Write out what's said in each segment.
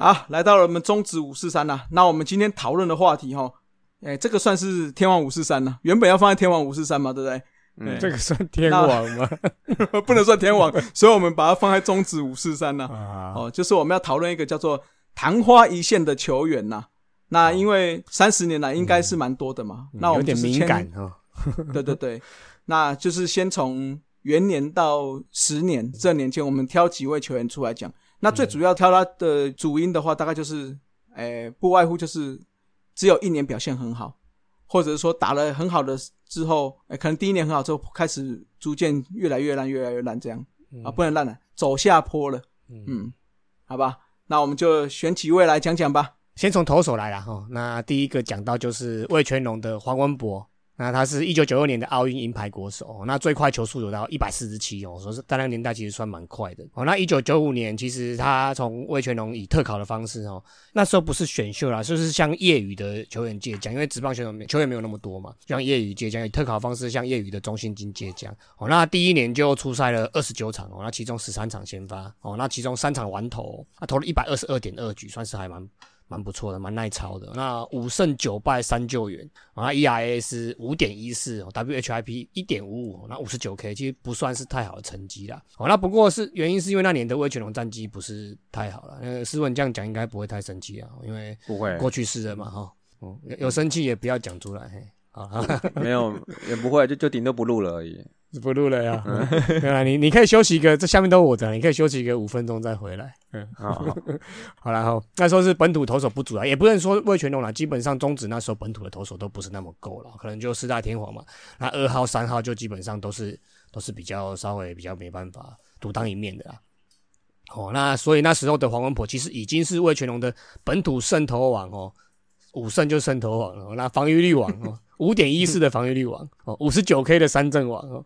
好，来到了我们中指五四三啦。那我们今天讨论的话题哈，哎，这个算是天王五四三呢，原本要放在天王五四三嘛，对不对？嗯，这个算天王吗？不能算天王，所以我们把它放在中指五四三呢。啊，哦，就是我们要讨论一个叫做昙花一现的球员呐。那因为三十年来应该是蛮多的嘛，那我有点们就是签敏感哈。对对对，那就是先从元年到十年这年间，我们挑几位球员出来讲。那最主要挑他的主因的话，大概就是，诶、不外乎就是只有一年表现很好，或者是说打了很好的之后，诶、可能第一年很好之后，开始逐渐越来越烂，越来越烂这样啊，不能烂了，走下坡了。嗯，好吧，那我们就选几位来讲讲吧。先从投手来了哈。那第一个讲到就是魏全龙的黄文博，那他是一九九二年的奥运银牌国手，那最快球速有到一百四十七哦，说是在那个年代其实算蛮快的哦。那一九九五年其实他从魏全龙以特考的方式哦，那时候不是选秀啦，就是像业余的球员借将，因为职棒选手球员没有那么多嘛，像业余借将，以特考方式像业余的中心金借将哦。那第一年就出赛了二十九场哦，那其中十三场先发哦，那其中三场完投，他投了一百二十二点二局，算是还蛮。蛮不错的，蛮耐操的。那五胜九败三救援，然后 ERA 是五点一四，WHIP 一点五五，那五十九 K 其实不算是太好的成绩啦。哦，那不过是原因是因为那年的威权龙战绩不是太好了。那，斯文这样讲应该不会太生气啊，因为不会，过去式了嘛，哈。哦，有有生气也不要讲出来，嘿。好，没有也不会，就就顶多不录了而已。不录了呀。对啊，你你可以休息一个，这下面都我的，你可以休息一个五分钟再回来。嗯，好，好然后那时候是本土投手不足啊，也不能说魏全龙啦，基本上中职那时候本土的投手都不是那么够了，可能就四大天皇嘛，那二号、三号就基本上都是都是比较稍微比较没办法独当一面的啦。哦，那所以那时候的黄文婆其实已经是魏全龙的本土胜投王哦，五胜就胜投王了，那防御率王哦，五点一四的防御率王哦，五十九 K 的三振王哦。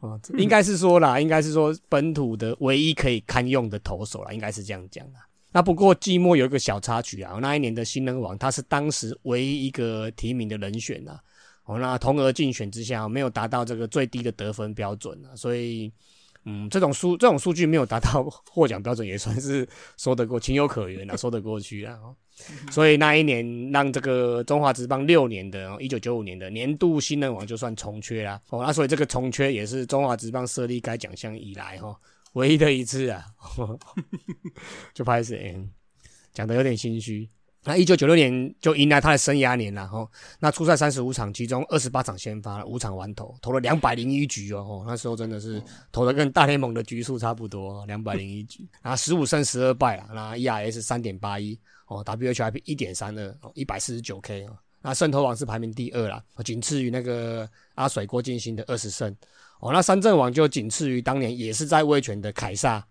哦，应该是说啦，应该是说本土的唯一可以堪用的投手啦，应该是这样讲啦。那不过季末有一个小插曲啊，那一年的新人王他是当时唯一一个提名的人选呐。哦，那同额竞选之下没有达到这个最低的得分标准啊，所以嗯，这种数这种数据没有达到获奖标准，也算是说得过情有可原啊，说得过去啊。所以那一年让这个中华职棒六年的，一九九五年的年度新人王就算重缺啦。哦，那所以这个重缺也是中华职棒设立该奖项以来哈唯一的一次啊，就拍谁讲的有点心虚。那一九九六年就迎来他的生涯年了哈。那出赛三十五场，其中二十八场先发，五场完投，投了两百零一局哦。那时候真的是投的跟大联盟的局数差不多，两百零一局。然后十五胜十二败啊，那 ERS 三点八一。哦，WHIP 一点三二，哦，一百四十九 K 哦，那胜投王是排名第二啦，仅次于那个阿水郭敬兴的二十胜，哦，那三振王就仅次于当年也是在威权的凯撒，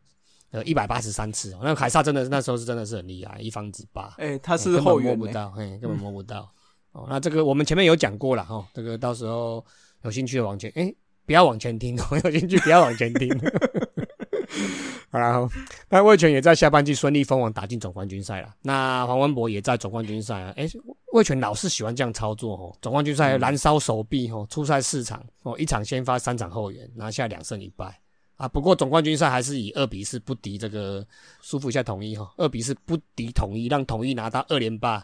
呃，一百八十三次，哦，那凯撒真的那时候是真的是很厉害，一方之霸，哎、他是后援、欸，摸不到，嘿，根本摸不到，哦，那这个我们前面有讲过了哈，这个到时候有兴趣的往前，哎，不要往前听，有兴趣不要往前听。好然后，那魏权也在下半季顺利封王，打进总冠军赛了。那黄文博也在总冠军赛啊。哎，魏权老是喜欢这样操作哦。总冠军赛燃烧手臂哦，出赛四场哦，一场先发，三场后援，拿下两胜一败啊。不过总冠军赛还是以二比四不敌这个舒服一下统一哈，二比四不敌统一，让统一拿到二连霸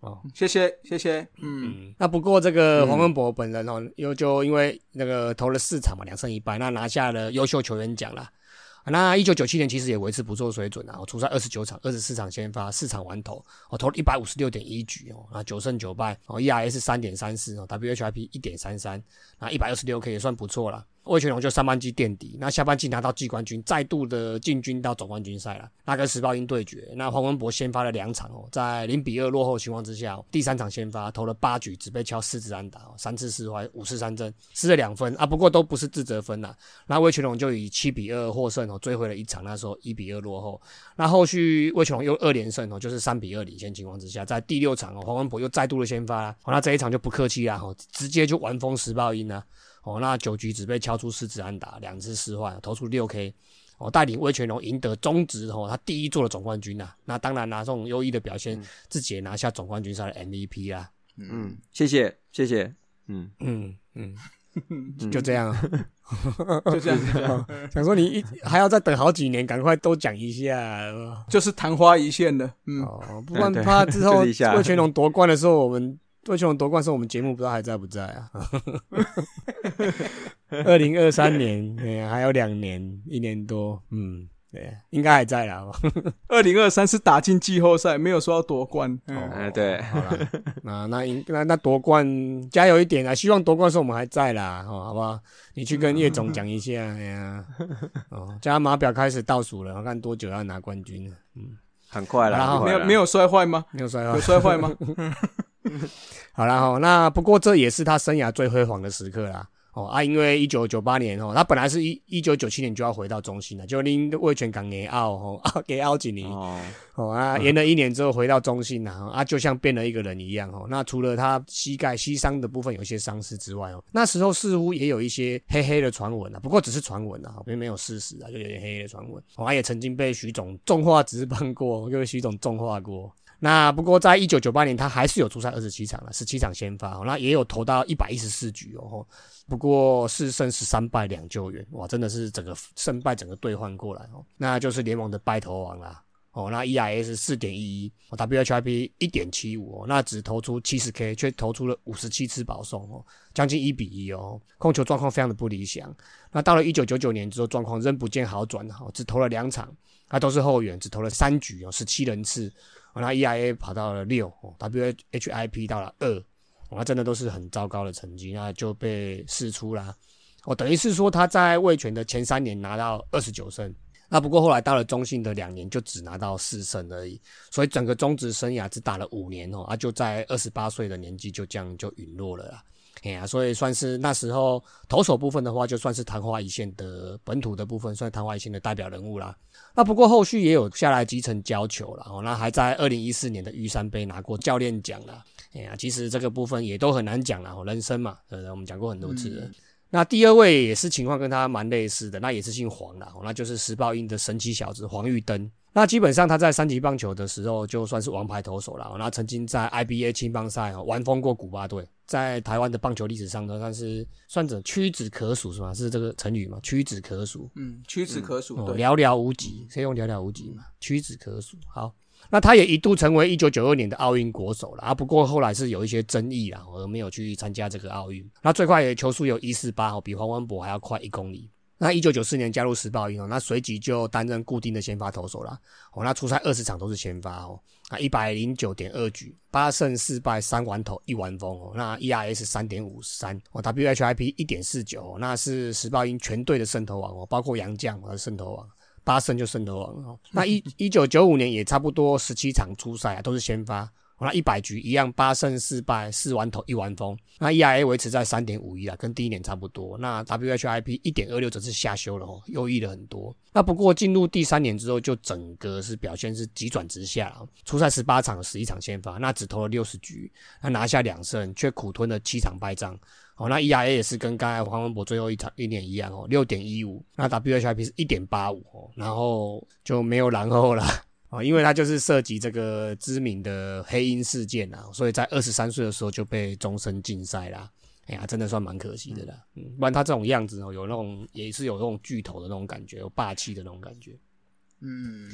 哦。谢谢谢谢，嗯，嗯，那不过这个黄文博本人哦，又就因为那个投了四场嘛，两胜一败，那拿下了优秀球员奖啦。那一九九七年其实也维持不错水准啊，我出赛二十九场，二十四场先发，四场完投，我投了一百五十六点一局哦，啊九胜九败哦，ERS 三点三四哦，WHIP 一点三三，那一百二十六 K 也算不错了。魏全龙就上半季垫底，那下半季拿到季冠军，再度的进军到总冠军赛了。那跟石豹鹰对决，那黄文博先发了两场哦，在零比二落后情况之下，第三场先发投了八局，只被敲四支安打，三次四坏，五次三振，失了两分啊。不过都不是自责分呐。那魏全龙就以七比二获胜哦，追回了一场，那时候一比二落后。那后续魏全龙又二连胜哦，就是三比二领先情况之下，在第六场哦，黄文博又再度的先发，哦，那这一场就不客气啦，哦，直接就完封石豹鹰啊。哦，那九局只被敲出四支安打，两次失坏，投出六 K，哦，带领魏全龙赢得中职哦，他第一座的总冠军呐。那当然啦，这种优异的表现，自己也拿下总冠军赛的 MVP 啦。嗯，谢谢谢谢，嗯嗯嗯 就这样，就这样，就这样，想说你一还要再等好几年，赶快多讲一下。就是昙花一现的。嗯，哦，不然对怕之后魏全龙夺冠的时候，我们魏全龙夺冠的时，我们节目不知道还在不在啊？二零二三年，哎呀，还有两年，一年多，嗯，对，应该还在啦。二零二三是打进季后赛，没有说要夺冠。嗯，哎对好了，那那应那那夺冠加油一点啊！希望夺冠的时我们还在啦，哦，好不好？你去跟叶总讲一下，哎呀，哦，加码表开始倒数了，我看多久要拿冠军了？嗯，很快了，然后很快了没有没有摔坏吗？没有摔坏有。摔坏吗？好啦哈，那不过这也是他生涯最辉煌的时刻啦。哦啊，因为一九九八年哦，他本来是一一九九七年就要回到中心了，就拎魏全港给奥 哦，啊给奥几年哦，哦啊，延了一年之后回到中心了啊，就像变了一个人一样哦。那除了他膝盖膝伤的部分有一些伤势之外哦，那时候似乎也有一些黑黑的传闻啊，不过只是传闻啊，并没有事实啊，就有点黑黑的传闻。哦，他也曾经被徐总重话直棒过，又被徐总重话过。那不过在一九九八年，他还是有出赛二十七场了，十七场先发，那也有投到一百一十四局哦。不过四胜十三败两救援，哇，真的是整个胜败整个兑换过来哦，那就是联盟的败投王啦。哦，那 ERS 四点一一，WHIP 一点七五哦，那只投出七十 K，却投出了五十七次保送哦，将近一比一哦，控球状况非常的不理想。那到了一九九九年之后，状况仍不见好转哦，只投了两场，他都是后援，只投了三局哦，十七人次。哦，那 EIA 跑到了六哦，WHIP 到了二，哦，那真的都是很糟糕的成绩，那就被释出啦。哦，等于是说他在卫权的前三年拿到二十九胜，那不过后来到了中信的两年就只拿到四胜而已，所以整个中职生涯只打了五年哦，啊就在二十八岁的年纪就这样就陨落了啦。哎呀，所以算是那时候投手部分的话，就算是昙花一现的本土的部分，算昙花一现的代表人物啦。那不过后续也有下来基层教球了，哦，那还在二零一四年的玉山杯拿过教练奖啦。哎呀，其实这个部分也都很难讲了，人生嘛，呃，我们讲过很多次了。那第二位也是情况跟他蛮类似的，那也是姓黄的，那就是时报鹰的神奇小子黄玉登。那基本上他在三级棒球的时候就算是王牌投手了，那曾经在 IBA 青棒赛玩疯过古巴队，在台湾的棒球历史上呢，算是算者屈指可数是吗？是这个成语吗？屈指可数，嗯，屈指可数。寥寥无几，可以用寥寥无几嘛，屈指可数。好，那他也一度成为一九九二年的奥运国手了啊，不过后来是有一些争议啦，而没有去参加这个奥运。那最快的球速有一四八哦，比黄文博还要快一公里。那一九九四年加入时报鹰哦，那随即就担任固定的先发投手啦。哦，那出赛二十场都是先发哦，啊一百零九点二局，八胜四败三完投一完封哦，那 ERS 三点五三哦，WHIP 一点四九，那是时报鹰全队的胜投王哦，包括杨将和胜投王。八胜就胜投王哦，那一 一九九五年也差不多十七场出赛啊，都是先发。那一百局一样，八胜四败，四完投一完封。那 ERA 维持在三点五一啊，跟第一年差不多。那 WHIP 一点二六则是下修了哦，优异了很多。那不过进入第三年之后，就整个是表现是急转直下了。初赛十八场，十一场先发，那只投了六十局，那拿下两胜，却苦吞了七场败仗。哦，那 ERA 也是跟刚才黄文博最后一场一年一样哦，六点一五。那 WHIP 是一点八五哦，然后就没有然后了。啊，因为他就是涉及这个知名的黑鹰事件啊，所以在二十三岁的时候就被终身禁赛啦。哎呀，真的算蛮可惜的啦。嗯，不然他这种样子哦，有那种也是有那种巨头的那种感觉，有霸气的那种感觉。嗯，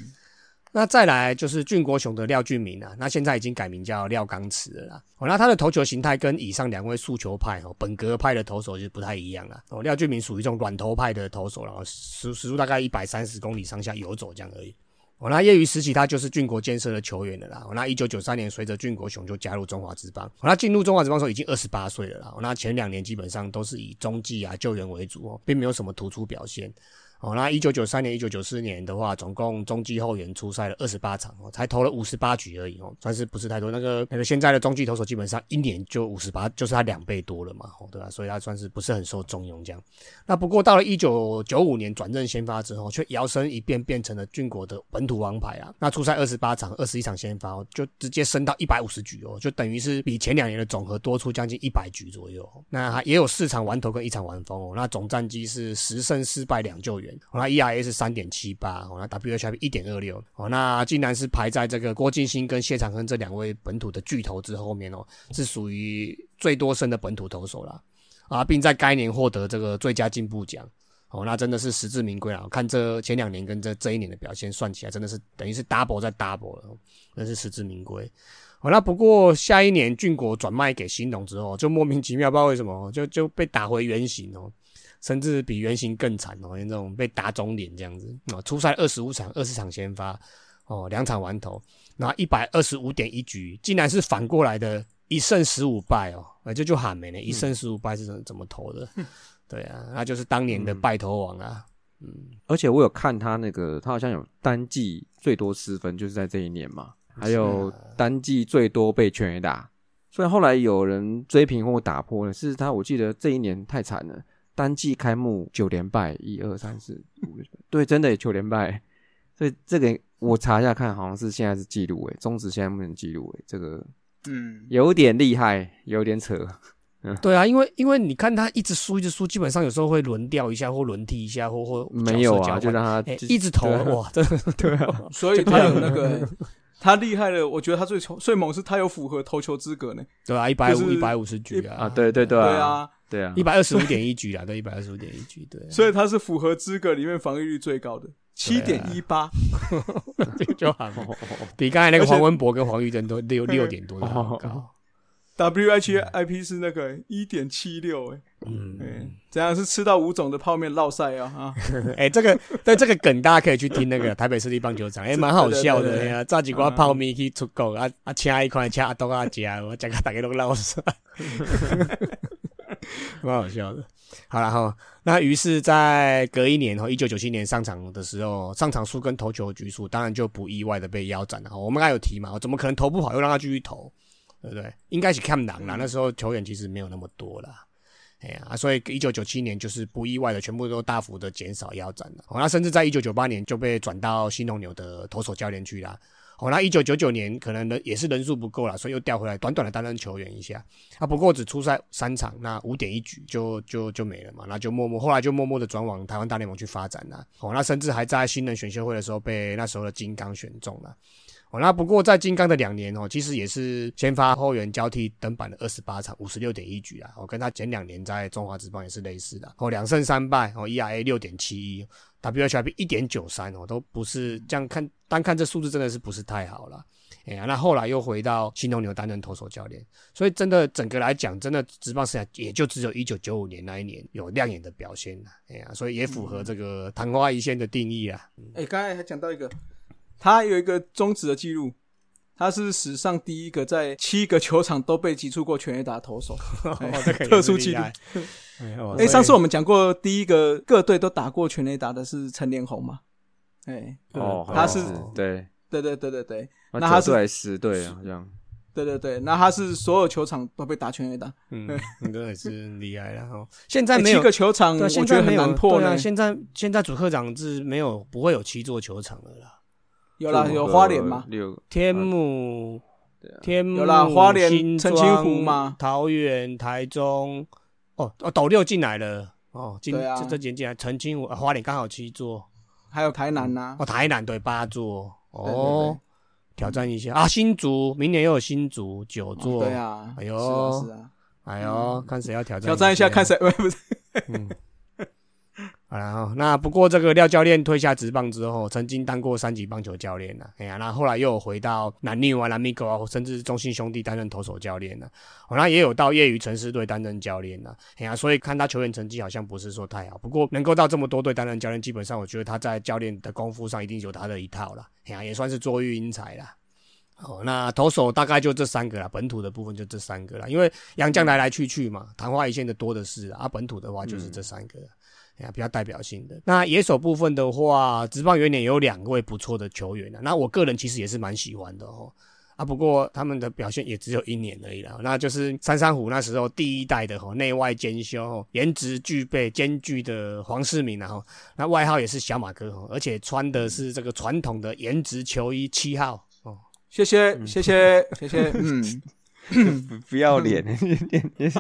那再来就是俊国雄的廖俊明啊，那现在已经改名叫廖刚慈了啦。哦，那他的投球形态跟以上两位速球派哦，本格派的投手就不太一样了。哦，廖俊明属于这种软投派的投手，然后时时速大概一百三十公里上下游走这样而已。我，那业余时期他就是俊国建设的球员了啦。我，那一九九三年随着俊国雄就加入中华职棒。哦，那进入中华职棒时候已经二十八岁了啦。哦，那前两年基本上都是以中继啊救援为主哦，并没有什么突出表现。哦，那一九九三年、一九九四年的话，总共中继后援出赛了二十八场哦，才投了五十八局而已哦，算是不是太多。那个那个现在的中继投手基本上一年就五十八，就是他两倍多了嘛，哦，对吧？所以他算是不是很受重用这样。那不过到了一九九五年转任先发之后，却摇身一变变成了俊国的本土王牌啊。那出赛二十八场，二十一场先发哦，就直接升到一百五十局哦，就等于是比前两年的总和多出将近一百局左右。那还也有四场完投跟一场完封哦，那总战绩是十胜四败两救援，哦、那 ERA 是三点七八，哦，那 WHIP 一点二六，哦，那竟然是排在这个郭敬兴跟谢长亨这两位本土的巨头之后面哦，是属于最多胜的本土投手啦。啊，并在该年获得这个最佳进步奖。哦，那真的是实至名归啊！看这前两年跟这这一年的表现算起来，真的是等于是 double 再 double 了，真是实至名归。好，那不过下一年俊国转卖给新农之后，就莫名其妙不知道为什么就就被打回原形哦，甚至比原型更惨哦，那种被打肿脸这样子啊。初赛二十五场，二十场先发哦，两场完投，那一百二十五点一局，竟然是反过来的一胜十五败哦，那就就喊没了，一胜十五败是怎怎么投的？对啊，那就是当年的败投王啊。嗯，而且我有看他那个，他好像有单季最多失分，就是在这一年嘛。还有单季最多被全垒打，虽然后来有人追平或打破了。是他，我记得这一年太惨了，单季开幕九连败，一二三四五，对，真的九连败。所以这个我查一下看，好像是现在是记录诶，中职现在目前记录诶，这个嗯有点厉害，有点扯。对啊，因为因为你看他一直输一直输，基本上有时候会轮掉一下或轮替一下或或没有啊，就让他一直投哇，真的 对啊，所以他有那个他厉害的，我觉得他最最猛是他有符合投球资格呢，对啊，一百五一百五十局啊，啊对对对啊对啊，一百二十五点一局啊，对一百二十五点一局对，所以他是符合资格里面防御率最高的七点一八，这个就很 比刚才那个黄文博跟黄玉珍都六六点多高。W H I P 是那个一点七六哎，嗯，这样是吃到五种的泡面落晒啊啊！哎，这个对这个梗大家可以去听那个台北市立棒球场，哎，蛮好笑的呀。炸几瓜泡面去出国啊啊，请一块请阿东阿家，我讲个大家都落晒，蛮好笑的。好了哈，那于是，在隔一年哈，一九九七年上场的时候，上场数跟投球局数，当然就不意外的被腰斩了。我们刚有提嘛，怎么可能投不好又让他继续投？对不对？应该是看狼啦。那时候球员其实没有那么多啦。哎呀，所以一九九七年就是不意外的，全部都大幅的减少腰斩了。那甚至在一九九八年就被转到新农牛的投手教练去啦。哦，那一九九九年可能人也是人数不够了，所以又调回来，短短的担任球员一下。啊，不过只出赛三场，那五点一局就就就没了嘛。那就默默后来就默默的转往台湾大联盟去发展了。哦，那甚至还在新人选秀会的时候被那时候的金刚选中了。哦，那不过在金刚的两年哦，其实也是先发后援交替登板的二十八场，五十六点一局啊。我跟他前两年在中华职棒也是类似的。哦，两胜三败，哦，ERA 六点七一，WHIP 一点九三哦，都不是这样看，单看这数字真的是不是太好了。哎呀，那后来又回到新东牛担任投手教练，所以真的整个来讲，真的职棒生涯也就只有一九九五年那一年有亮眼的表现了。哎呀，所以也符合这个昙花一现的定义啊。哎，刚才还讲到一个。他有一个终止的记录，他是史上第一个在七个球场都被击出过全垒打投手，特殊记录。哎，上次我们讲过，第一个各队都打过全垒打的是陈连红嘛？哎，哦，他是对，对对对对对，那他是十队好像，对对对，那他是所有球场都被打全垒打，嗯，真的是厉害了哈。现在没有七个球场，我觉得很难破了。现在现在主客场是没有不会有七座球场的啦。有啦，有花莲吗？天母，天母有啦，花莲、澄清湖吗？桃园、台中，哦哦，斗六进来了，哦，进这这几进来，澄清湖、花莲刚好七座，还有台南呐，哦，台南对八座，哦，挑战一下。啊，新竹明年又有新竹九座，对啊，哎呦，是啊，哎呦，看谁要挑战，挑战一下，看谁不是。好了那不过这个廖教练退下职棒之后，曾经当过三级棒球教练呢。哎呀，那后来又有回到南宁啊、南米狗啊，甚至中信兄弟担任投手教练呢。哦，那也有到业余城市队担任教练呢。哎呀，所以看他球员成绩好像不是说太好，不过能够到这么多队担任教练，基本上我觉得他在教练的功夫上一定有他的一套了。哎呀，也算是卓育英才了。哦，那投手大概就这三个了，本土的部分就这三个了，因为洋将来来去去嘛，昙花一现的多的是啊，本土的话就是这三个。呀，比较代表性的那野手部分的话，职棒元年有两位不错的球员啊，那我个人其实也是蛮喜欢的哦。啊，不过他们的表现也只有一年而已啦。那就是三山虎那时候第一代的吼，内外兼修，颜值具备兼具的黄世明然后，那外号也是小马哥吼，而且穿的是这个传统的颜值球衣七号哦。谢谢谢谢谢谢，嗯，不要脸，你你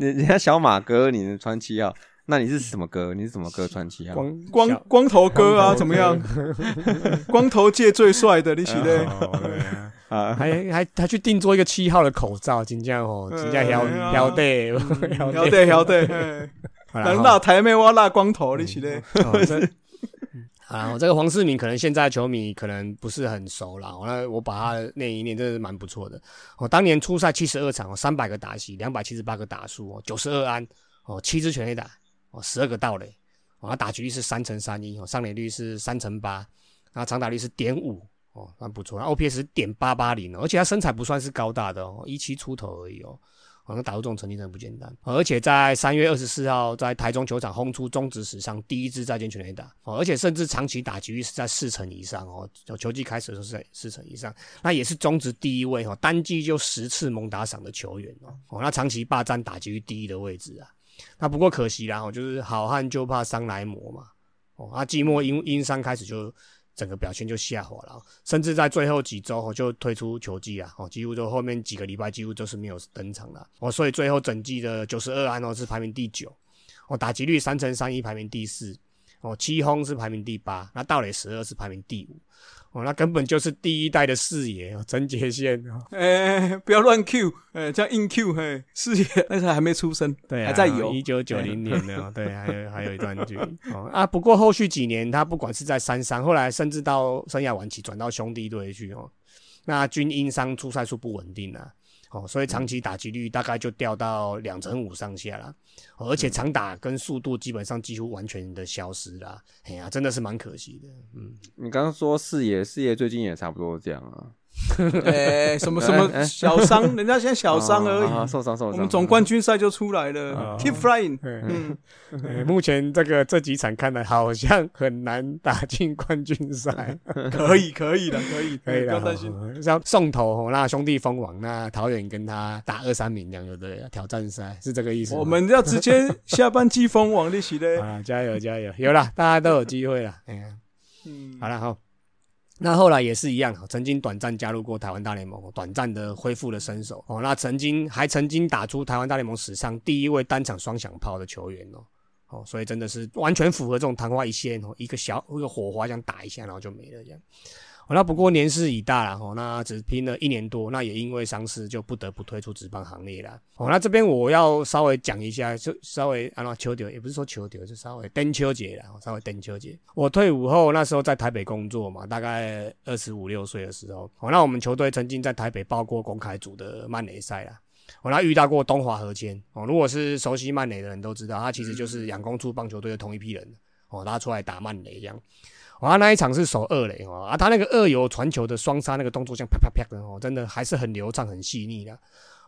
你人家小马哥，你能穿七号？那你是什么歌？你是什么歌传奇啊？光光光头哥啊，怎么样？光头界最帅的，你起嘞？啊，还还还去定做一个七号的口罩，真正哦，真正晓嗯晓得，晓得晓得，嘿 好啦人大台妹我拉光头，你是咧？哦这啊，我这个黄世明可能现在球迷可能不是很熟啦，我那我把他念一念，真的是蛮不错的。我、当年初赛七十二场，三百个打席，两百七十八个打数，哦，九十二安，哦，七支全垒打，哦，十二个盗垒，哦，他打击率是三乘三一，哦，上垒率是三乘八，那长打率是点五，哦，蛮不错。那 OPS 点八八零，而且他身材不算是高大的哦，一七出头而已哦。好像打出这种成绩真的不简单，而且在三月二十四号在台中球场轰出中职史上第一支再见全垒打，哦，而且甚至长期打击率是在四成以上哦，球球季开始的时候是在四成以上，那也是中职第一位哦，单季就十次猛打赏的球员哦，哦，那长期霸占打击率第一的位置啊，那不过可惜啦，哦，就是好汉就怕伤来磨嘛，哦，那寂寞因因伤开始就整个表现就下滑了，甚至在最后几周哦就退出球季啊，哦，几乎就后面几个礼拜几乎就是没有登场了，哦，所以最后整季的九十二安哦是排名第九，哦，打击率三乘三一排名第四，哦，七轰是排名第八，那道垒十二是排名第五，哦，那根本就是第一代的四爷哦，曾杰宪哦，哎，不要乱 Q，哎，这样硬 Q，嘿，四爷那时候还没出生，对、啊，还在游一九九零年的哦，对，还有还有一段距离哦啊。不过后续几年，他不管是在三商，后来甚至到生涯晚期转到兄弟队去哦，那均因伤出赛数不稳定啊，哦，所以长期打击率大概就掉到两成五上下啦，哦而且长打跟速度基本上几乎完全的消失啦，哎呀，真的是蛮可惜的，嗯，你刚刚说视野，视野最近也差不多这样啊，哎，什么什哎么哎小伤，人家现在小伤而已。受伤受伤。我们总冠军赛就出来啊了，Keep flying，嗯，目前这个这几场看来好像很难打进冠军赛。可以可以的，可以可以的，不要担心。哦像送头哦，那兄弟封王，那桃园跟他打二三名这样，对不对？挑战赛是这个意思。我们要直接下半季封王利息嘞。啊，加油加油，有啦，大家都有机会了。哎呀，嗯，好了哈。那后来也是一样，曾经短暂加入过台湾大联盟，短暂的恢复了身手哦。那曾经还曾经打出台湾大联盟史上第一位单场双响炮的球员哦。哦，所以真的是完全符合这种昙花一现哦，一个小一个火花这样打一下，然后就没了这样。哦，那不过年事已大了哦，那只拼了一年多，那也因为伤势就不得不退出职棒行列了。哦，那这边我要稍微讲一下，就稍微啊那秋丢也不是说秋丢，就稍微登秋节了，稍微登秋节。我退伍后那时候在台北工作嘛，大概二十五六岁的时候，哦，那我们球队曾经在台北报过公开组的曼垒赛啦。我、那遇到过东华和谦哦，如果是熟悉曼垒的人都知道，他其实就是养工处棒球队的同一批人哦，他出来打曼垒这样。啊，那一场是守二垒哦，啊，他那个二游传球的双杀那个动作像啪啪啪的哦，真的还是很流畅、很细腻的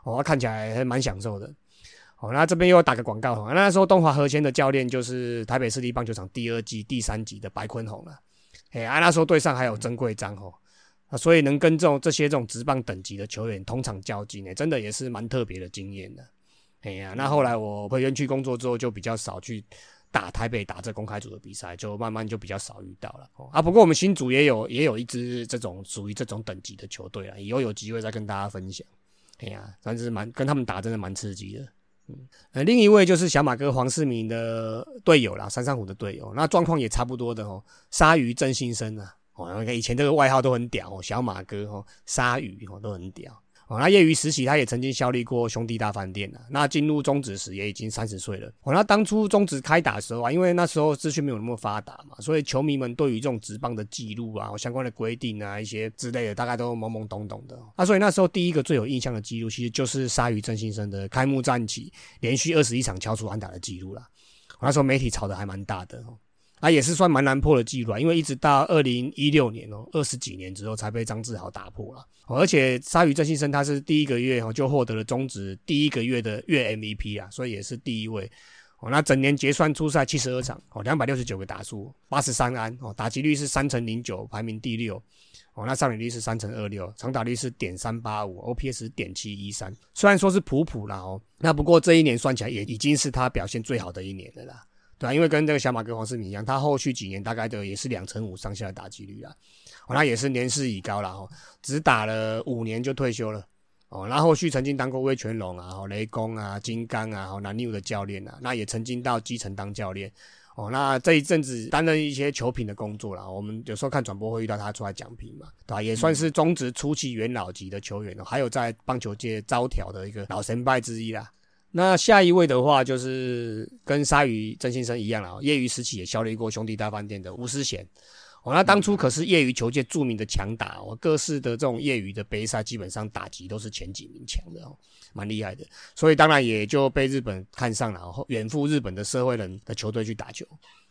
哦，看起来还蛮享受的。哦，那这边又打个广告哦，那时候东华和谦的教练就是台北市立棒球场第二季第三集的白坤宏了。哎，啊，那时候队上还有曾贵章哦，啊，所以能跟这种这些这种职棒等级的球员同场较劲，呢，真的也是蛮特别的经验的。哎呀，那后来我回园区工作之后，就比较少去打台北打这公开组的比赛，就慢慢就比较少遇到了。哦、啊，不过我们新组也有也有一支这种属于这种等级的球队啊，以后有机会再跟大家分享。哎呀，但是蛮跟他们打真的蛮刺激的。嗯，呃，另一位就是小马哥黄世明的队友啦，三山虎的队友，那状况也差不多的哦。鲨鱼郑新生啊，哦，那个以前这个外号都很屌哦，小马哥哦，鲨鱼哦都很屌。哦，那业余实习他也曾经效力过兄弟大饭店啊。那进入中职时也已经三十岁了。哦，那当初中职开打的时候啊，因为那时候资讯没有那么发达嘛，所以球迷们对于这种职棒的记录啊、相关的规定啊、一些之类的，大概都懵懵懂懂的。那所以那时候第一个最有印象的记录，其实就是鲨鱼郑先生的开幕战绩连续二十一场敲出安打的记录啦。那时候媒体炒的还蛮大的。那也是算蛮难破的记录啊，因为一直到二零一六年哦，二十几年之后才被张志豪打破了。哦、而且鲨鱼郑信生他是第一个月哦就获得了中职第一个月的月 MVP 啊，所以也是第一位。哦，那整年结算出赛七十二场哦，两百六十九个打数，八十三安哦，打击率是三乘零九，排名第六。哦，那上垒率是三乘二六，长打率是点三八五，OPS 点七一三。虽然说是普普啦哦，那不过这一年算起来也已经是他表现最好的一年了啦。对啊，因为跟这个小马哥黄世明一样，他后续几年大概的也是两成五上下的打击率啦。哦，他也是年事已高了哈，只打了五年就退休了。哦，那后续曾经当过威权龙啊、雷公啊、金刚啊、南六的教练啊，那也曾经到基层当教练。哦，那这一阵子担任一些球评的工作啦，我们有时候看转播会遇到他出来讲评嘛，对吧？也算是中职初期元老级的球员哦，还有在棒球界招条的一个老神拜之一啦。那下一位的话，就是跟鲨鱼曾先生一样了，业余时期也效力过兄弟大饭店的吴思贤。哦，那当初可是业余球界著名的强打哦，各式的这种业余的杯赛，基本上打击都是前几名强的哦，蛮厉害的。所以当然也就被日本看上了，后远赴日本的社会人的球队去打球。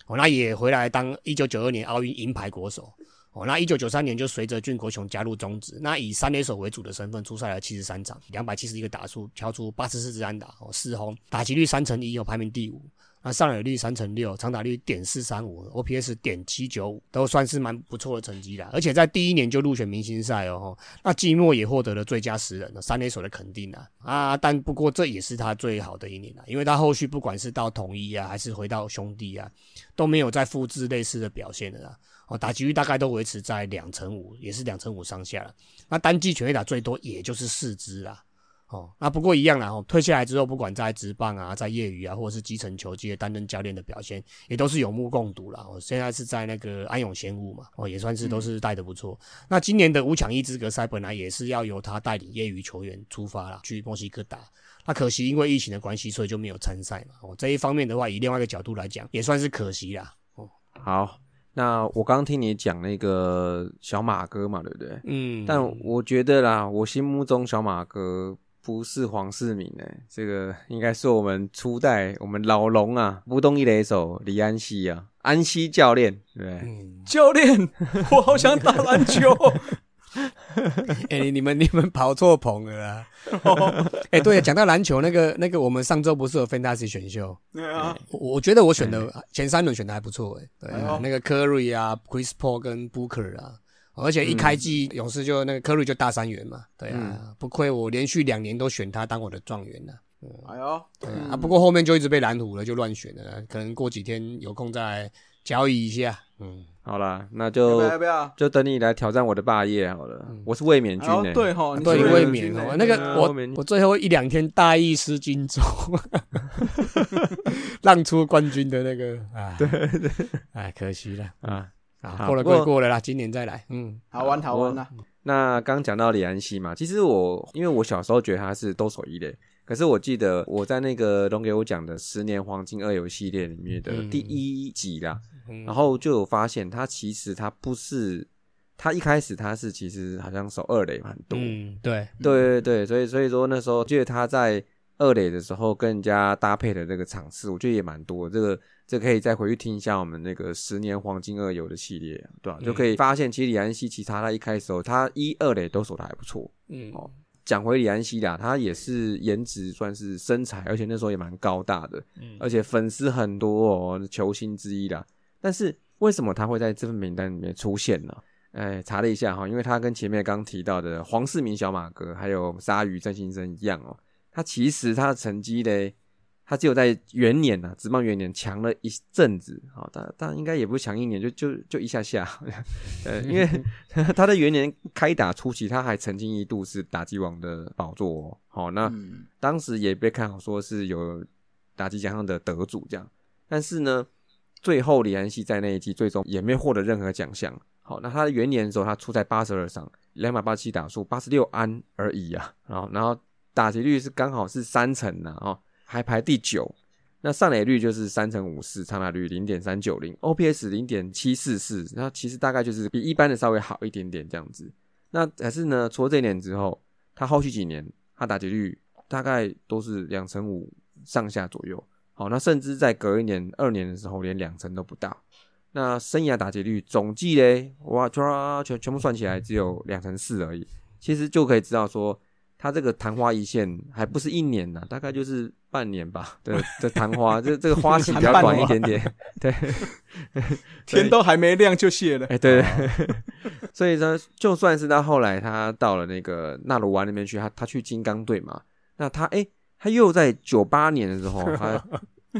哦，那也回来当一九九二年奥运银牌国手。哦，那一九九三年就随着俊国雄加入中职，那以三垒手为主的身份出赛了七十三场，两百七十一个打数，敲出八十四支安打，哦，四轰，打击率三成一，哦，排名第五。那上垒率三成六，长打率点四三五，OPS 点七九五，都算是蛮不错的成绩啦。而且在第一年就入选明星赛哦。那季末也获得了最佳十人的三垒手的肯定啊啊！但不过这也是他最好的一年了，因为他后续不管是到统一啊，还是回到兄弟啊，都没有再复制类似的表现的啦。哦，打击率大概都维持在两成五，也是两成五上下了。那单季全垒打最多也就是四支啦。哦，那不过一样啦。哦，退下来之后，不管在职棒啊，在业余啊，或者是基层球界担任教练的表现，也都是有目共睹啦。哦，现在是在那个安永贤武嘛，哦，也算是都是带的不错。那今年的五强一资格赛本来也是要由他带领业余球员出发了，去墨西哥打。那可惜因为疫情的关系，所以就没有参赛嘛。哦，这一方面的话，以另外一个角度来讲，也算是可惜啦。哦，好，那我刚刚听你讲那个小马哥嘛，对不对？嗯。但我觉得啦，我心目中小马哥。不是黄世明哎，这个应该是我们初代我们老龙啊，不动一雷手李安西啊，安西教练对，教练，我好想打篮球。哎，你们你们跑错棚了啦！哎，对，讲到篮球，那个那个，我们上周不是有 Fantasy 选秀？对啊，我觉得我选的前三轮选的还不错哎，对，那个 Curry 啊，Chris Paul 跟 Booker 啊。而且一开季勇士就那个科瑞就大三元嘛，对啊，不亏我连续两年都选他当我的状元呢。哎呦，对啊，不过后面就一直被蓝虎了，就乱选了，可能过几天有空再交易一下。嗯，好啦，那就要不要？就等你来挑战我的霸业好了。我是卫冕军呢，对哈，对卫冕哦，那个我我最后一两天大意失荆州，让出冠军的那个啊，对对，哎，可惜了。啊。过了过过了啦，今年再来。嗯，好玩好玩啦。那刚讲到李安熙嘛，其实我因为我小时候觉得他是多手一类，可是我记得我在那个龙给我讲的十年黄金二游系列里面的第一集啦，然后就有发现他其实他不是，他一开始他是其实好像守二垒蛮多。嗯，对对对对，所以所以说那时候记得他在二垒的时候跟人家搭配的这个场次，我觉得也蛮多。这个。这可以再回去听一下我们那个十年黄金二游的系列，对吧？就可以发现，其实李安熙其他他一开始他一二垒都守的还不错。嗯，哦，讲回李安熙啦，他也是颜值算是身材，而且那时候也蛮高大的，嗯，而且粉丝很多哦，球星之一啦。但是为什么他会在这份名单里面出现呢？哎，查了一下哈，因为他跟前面刚提到的黄世明小马哥还有鲨鱼郑先生一样哦，他其实他的成绩嘞。他只有在元年呐，职棒元年强了一阵子，好，但但应该也不是强一年，就就就一下下，呃，因为 他的元年开打初期，他还曾经一度是打击王的宝座，好，那当时也被看好说是有打击奖项的得主这样，但是呢，最后李安熙在那一季最终也没获得任何奖项，好，那他的元年的时候，他出在八十二场，两百八十七打数，八十六安而已啊，然后然后打击率是刚好是三成呢，哦。还排第九，那上垒率就是三成五四，长打率零点三九零，OPS 零点七四四，那其实大概就是比一般的稍微好一点点这样子。那可是呢，除了这一年之后，他后续几年他打击率大概都是两成五上下左右。好，那甚至在隔一年二年的时候，连两成都不到。那生涯打击率总计嘞，哇，全全部算起来只有两成四而已。其实就可以知道说。他这个昙花一现还不是一年呢，大概就是半年吧的的昙花，这这个花期比较短一点点。对，天都还没亮就谢了。哎，对。所以说，就算是他后来他到了那个纳鲁湾那边去，他他去金刚队嘛，那他哎，他又在九八年的时候，他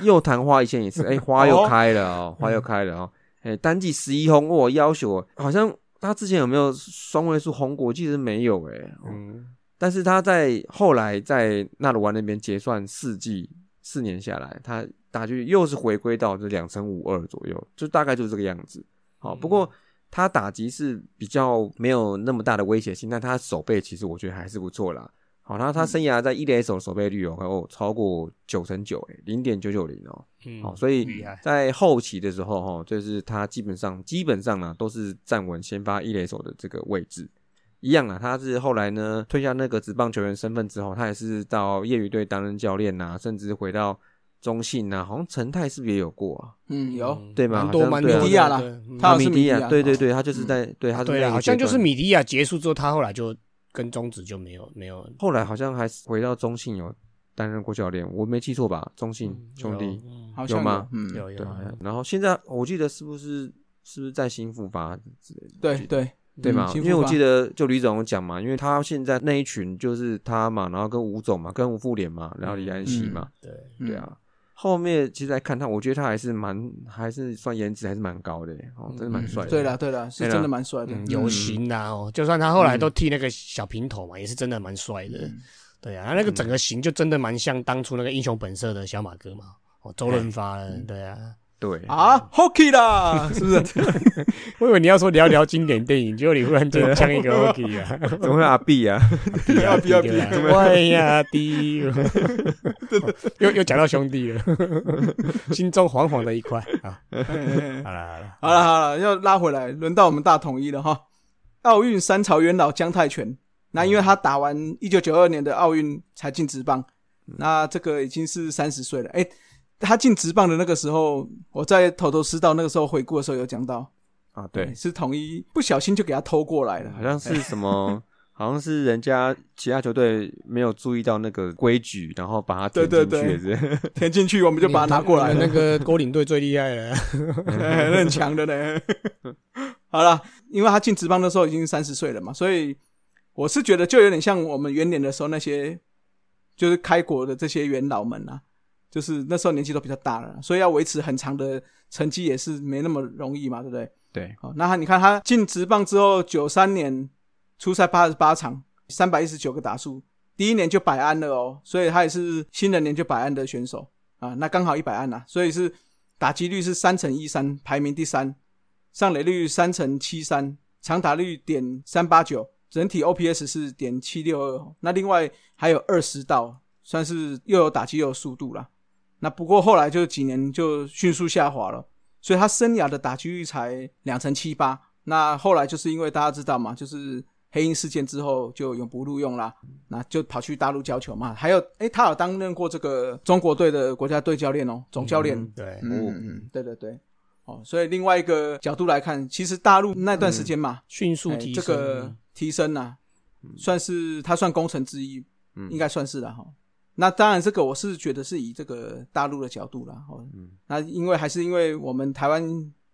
又昙花一现一次，哎，花又开了哦，花又开了哦，哎，单季十一轰，我要求好像他之前有没有双位数红果？其实没有哎，嗯。但是他在后来在纳鲁湾那边结算四季四年下来，他打击又是回归到这两成五二左右，就大概就是这个样子。好，不过他打击是比较没有那么大的威胁性，但他手背其实我觉得还是不错啦。好，那他生涯在一垒手守备率哦，哦超过九成九，诶，零点九九零哦。嗯好，所以在后期的时候哈，就是他基本上基本上呢都是站稳先发一垒手的这个位置。一样啊，他是后来呢退下那个职棒球员身份之后，他也是到业余队担任教练呐、甚至回到中信呐、好像陈泰是不是也有过啊？嗯，有对吗蛮多蛮多的米迪亚啦对嗯他好像米迪亚，是米迪亚对对对，他就是在对他是对啊，好像就是米迪亚结束之后，他后来就跟中职就没有没有后来好像还是回到中信有担任过教练，我没记错吧？中信兄弟，嗯好像有吗嗯，有有然后现在我记得是不是是不是在新复发之类的？对对对嘛？因为我记得就李总讲嘛，因为他现在那一群就是他嘛，然后跟吴总嘛，跟吴富联嘛，然后李安熙嘛，对，嗯对啊。后面其实来看他，我觉得他还是蛮，还是算颜值还是蛮高的耶哦，真的蛮帅的。对了对了，是真的蛮帅的嗯，有型呐哦，就算他后来都剃那个小平头嘛，也是真的蛮帅的。嗯对啊，他那个整个型就真的蛮像当初那个英雄本色的小马哥嘛，哦，周润发的，对啊。对啊，Hockey 啦，是不是？我以为你要说聊聊经典电影，结果你忽然间讲一个 Hockey 啊，怎么会阿 B 啊？比啊比啊比啊，哎呀弟，又又讲到兄弟了，心中惶惶的一块啊。好了好了，好了好了，要拉回来，轮到我们大统一了哈。奥运三朝元老姜泰拳，那因为他打完一九九二年的奥运才进职棒，那这个已经是三十岁了。哎、他进职棒的那个时候，我在头头师道那个时候回顾的时候有讲到，啊，对，是统一不小心就给他偷过来了，好像是什么，好像是人家其他球队没有注意到那个规矩，然后把它填对进对对。去是是？填进去我们就把它拿过来了。那。个勾领队最厉害了，哎很强的呢。好了，因为他进职棒的时候已经三十岁了嘛，所以我是觉得就有点像我们元年的时候那些就是开国的这些元老们啊，就是那时候年纪都比较大了，所以要维持很长的成绩也是没那么容易嘛，对不对？对，哦，那他你看他进职棒之后，九三年出赛八十八场，三百一十九个打数，第一年就百安了哦，所以他也是新人年就百安的选手啊，那刚好一百安呐、所以是打击率是三乘一三，排名第三，上垒率三乘七三，长打率点三八九，整体 OPS 是点七六二，那另外还有二十道，算是又有打击又有速度啦。那不过后来就几年就迅速下滑了。所以他生涯的打击率才两成七八。那后来就是因为大家知道嘛，就是黑鹰事件之后就永不录用啦，那就跑去大陆教球嘛。还有，诶，他有担任过这个中国队的国家队教练哦，总教练。嗯对，嗯嗯嗯，对对对。哦，所以另外一个角度来看，其实大陆那段时间嘛，迅速提升个提升呐、算是他算功臣之一，嗯应该算是了哈。那当然，这个我是觉得是以这个大陆的角度啦，哦，嗯那因为还是因为我们台湾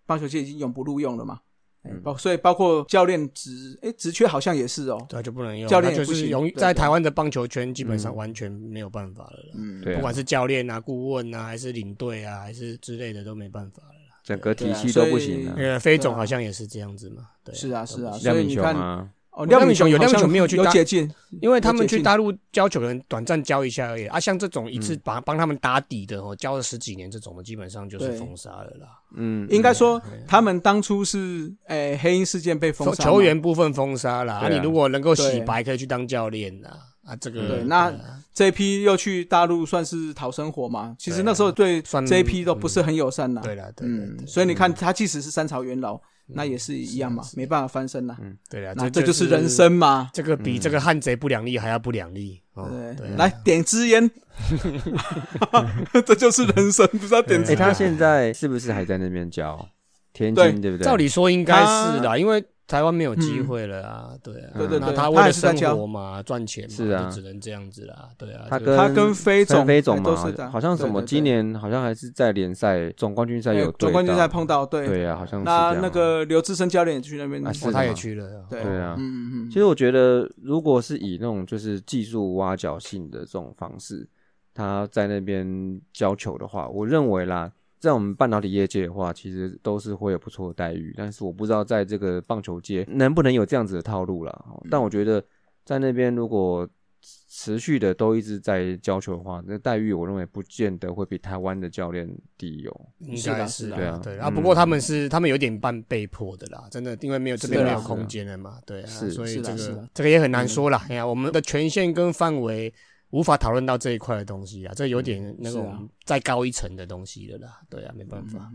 棒球界已经永不录用了嘛，哎嗯包所以包括教练职，哎，职缺好像也是哦，对就不能用，教练他就是也不行对对永在台湾的棒球圈基本上完全没有办法了啦。嗯，对啊不管是教练啊、顾问啊，还是领队啊，还是之类的都没办法了。整个体系都不行所了。呃，飞总好像也是这样子嘛，对，是啊是啊所以你看哦，亮明雄有好像亮明雄没有去打有解禁，因为他们去大陆教球，可能短暂教一下而已啊。像这种一次嗯。帮帮他们打底的哦，教了十几年这种的，基本上就是封杀了啦。嗯，应该说他们当初是诶黑鹰事件被封杀球员部分封杀啦，啊，你如果能够洗白，可以去当教练啦。啊，这个对那啊。这一批又去大陆算是讨生活嘛，其实那时候对算这一批都不是很友善呐。对啦，对对嗯，对。所以你看他即使是三朝元老，那也是一样嘛，没办法翻身呐。对啊，那这就就是人。生嘛。这个比这个汉贼不两立还要不两立哦。对来点支烟，这就是人生，不知道点支哎，他现在是不是还在那边教天津？对不对？照理说应该是的，因为台湾没有机会了啊，对啊，对对对那他他为了生活嘛，赚钱嘛，是啊。就只能这样子啦，对啊，他跟他跟飞总飞总嘛好像什么今年好像还是在联赛总冠军赛哎有总冠军赛碰到，对。对啊，好像是那那个刘志生教练也去那边。啊，是哦，他也去了，对。对啊。嗯嗯嗯。其实我觉得，如果是以那种就是技术挖角性的这种方式，他在那边教球的话，我认为啦，在我们半导体业界的话，其实都是会有不错的待遇。但是我不知道在这个棒球界能不能有这样子的套路啦。哦但我觉得在那边如果持续的都一直在教球的话，那待遇我认为不见得会比台湾的教练低哦。应该是啊对啊。嗯不过他们是他们有点半被迫的啦，真的，因为没有这边没有空间了嘛，对啊，是所以这个这个也很难说啦。哎呀，我们的权限跟范围无法讨论到这一块的东西啊，这有点那种再高一层的东西了啦，对啊，没办法。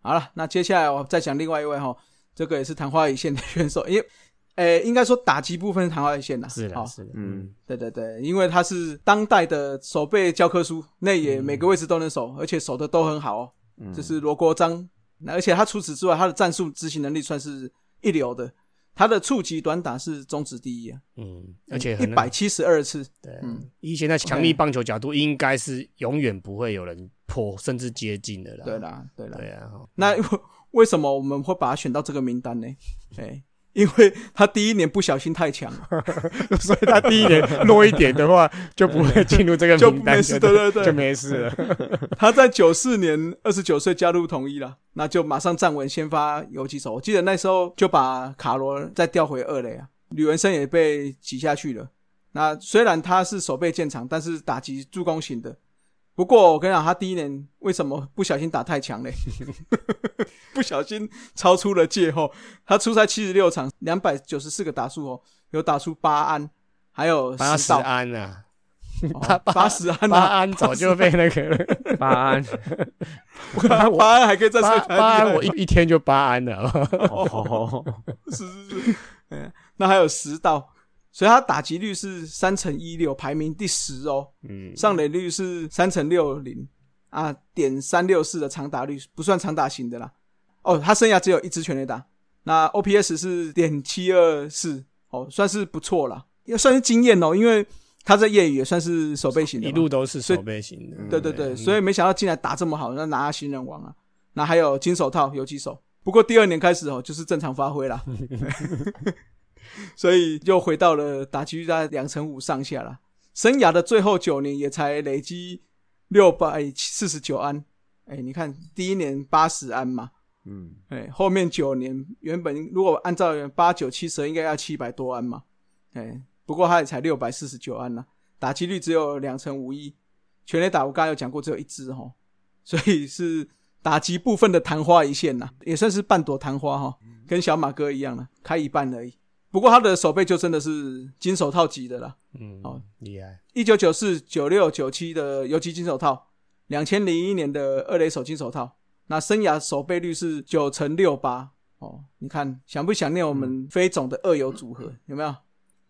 好了，那接下来我再讲另外一位哈，这个也是昙花一现的选手，因为，诶，应该说打击部分是昙花一现啦。是的，好是的，嗯，对对对，因为他是当代的守备教科书，那也每个位置都能守，而且守的都很好哦。嗯这是罗国章，那而且他除此之外，他的战术执行能力算是一流的。他的触及短打是中职第一啊，嗯，而且一很百七十二次，对，嗯以现在强力棒球角度，应该是永远不会有人破，甚至接近的啦。对啦，对啦。对啊，那为什么我们会把他选到这个名单呢？哎，因为他第一年不小心太强，所以他第一年弱一点的话，就不会进入这个就名单，没事对对对对就没事了。他在九四年二十九岁加入统一了，那就马上站稳先发游击手。我记得那时候就把卡罗再调回二垒啊，吕文生也被挤下去了。那虽然他是手背建长，但是打击助攻型的。不过我跟你讲，他第一年为什么不小心打太强嘞？不小心超出了界后，他出赛七十六场，两百九十四个打数哦，有打出八安，还有八十安啊，八八十安八啊，安早就被那个了。八安。八安还可以再八说八安，我一一天就八安了。哦，是是是，嗯，那还有十道，所以他打击率是三乘一六，排名第十哦。嗯，上垒率是三乘六零。啊，点三六四的长打率不算长打型的啦。哦，他生涯只有一支全垒打，那 OPS 是点七二四，哦，算是不错啦，也算是经验哦，因为他在业余也算是守备型的，一路都是守备型的。对对对，嗯所以没想到进来打这么好，那拿下新人王啊。那还有金手套、游击手，不过第二年开始哦，就是正常发挥啦，所以又回到了打击率在两成五上下了。生涯的最后九年也才累积六百四十九安，哎，你看第一年八十安嘛，嗯，哎，后面九年原本如果按照八九七十，应该要七百多安嘛，哎，不过他也才六百四十九安呐，打击率只有两成五一，全垒打我刚才有讲过只有一支哈，所以是打击部分的昙花一现呐，也算是半朵昙花哈，跟小马哥一样了，开一半而已。不过他的手背就真的是金手套级的啦，嗯，哦厉害。一九九四、九六、九七的游击金手套，两千零一年的二垒手金手套，那生涯守备率是九乘六八哦。你看想不想念我们飞总的二游组合？有没有？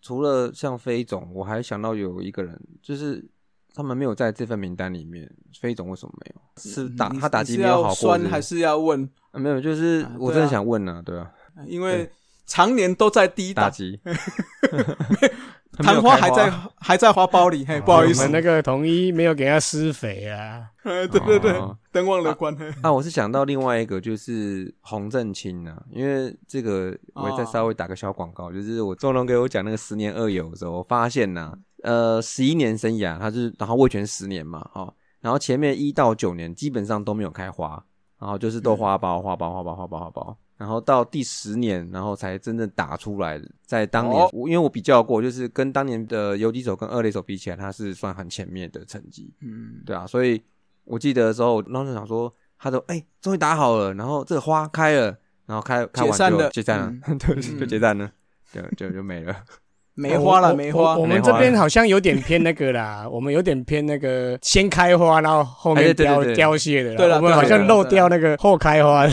除了像飞总，我还想到有一个人，就是他们没有在这份名单里面，飞总为什么没有？是打你他打击你是要没有好过是是酸还是要问？啊没有？就是啊我真的想问啊，对啊，因为常年都在低打，打击，昙 花。还在还在花苞里，嘿，不好意思。我们，那个统一没有给他施肥啊。哎对对对哦，灯忘了关，嘿。啊，我是想到另外一个就是洪正清啊，因为这个我也再稍微打个小广告，就是我周龙给我讲那个十年二友的时候，我发现呐、呃，十一年生涯，他是然后卫权十年嘛，哈、然后前面一到九年基本上都没有开花，然后就是都花苞、花苞、花苞、花苞、花苞，然后到第十年，然后才真正打出来。在当年，哦我因为我比较过，就是跟当年的游击手跟二垒手比起来，他是算很前面的成绩。嗯，对啊，所以我记得的时候，然后就想说，他说，哎、终于打好了，然后这个花开了，然后开开完就解散了解散了，对，就解散了，就就就没了。梅花了，我梅花。我我，们这边好像有点偏那个啦，我们有点偏那个先开花，然后后面凋凋谢的。对了我们好像漏掉那个后开花。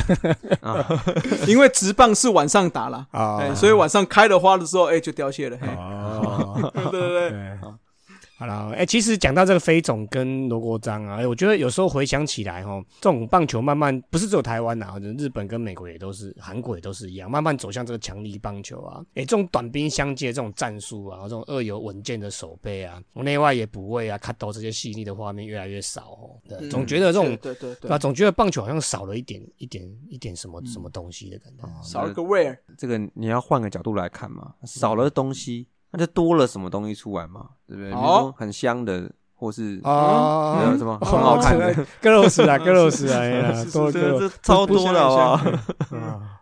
因为直棒是晚上打啦，啊哎，所以晚上开了花的时候，哎，就凋谢了，嘿，哦，对 对对，对，好了，哎、其实讲到这个飞总跟罗国章啊，哎我觉得有时候回想起来，哈，这种棒球慢慢不是只有台湾呐、日本跟美国也都是，韩国也都是一样，慢慢走向这个强力棒球啊。哎、这种短兵相接这种战术啊，这种二游稳健的守备啊，内外野补位啊，看到这些细腻的画面越来越少哦。总觉得这种。对对对对吧？总觉得棒球好像少了一点、一点、一点什么、什么东西的感觉。少了个 where，这个你要换个角度来看嘛，少了东西，那就多了什么东西出来嘛，对不对？比如哦说很香的，或是哦还有什么很好看的，格罗斯啊，格罗斯啊，这这超多的好不好？啊，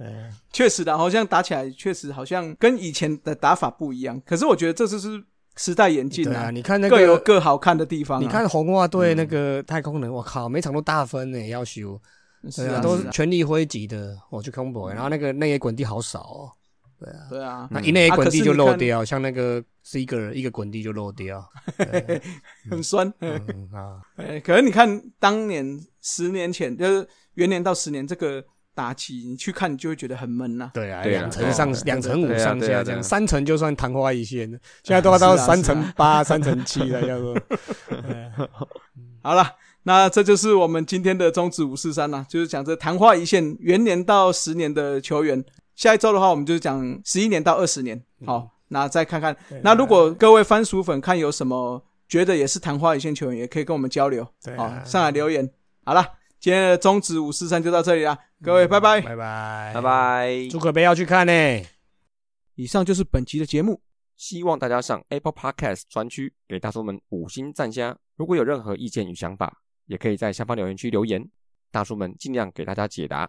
哎确实的，好像打起来确实好像跟以前的打法不一样。可是我觉得这就是时代演进对啊，啊，你看那各有个，各好看的地方啊。你看红袜队那个太空人，我靠，每场都大分呢，要修，对啊，是啊，都是全力挥击的，我去空博，然后那个那野滚地好少哦，对啊，那一内野啊滚地就漏掉，像那个 Seager 一个滚地就漏掉，对。很酸。嗯啊，哎，可能你看当年十年前，就是元年到十年这个打击，你去看你就会觉得很闷呐。对啊，对啊。两成上两成五上下这样，三成就算昙花一现了，现在都要到三成八、三成七了，叫做。好了，那这就是我们今天的中指五四三啦，就是讲这昙花一现，元年到十年的球员。下一周的话，我们就讲十一年到二十年。好，那再看看。那如果各位番薯粉看有什么觉得也是昙花一现球员，也可以跟我们交流。好，上来留言。好了，今天的中指五四三就到这里啦，各位拜拜。拜拜，拜。拜。朱可杯要去看呢。以上就是本集的节目。希望大家上 Apple Podcast 专区给大叔们五星赞加。如果有任何意见与想法，也可以在下方留言区留言，大叔们尽量给大家解答。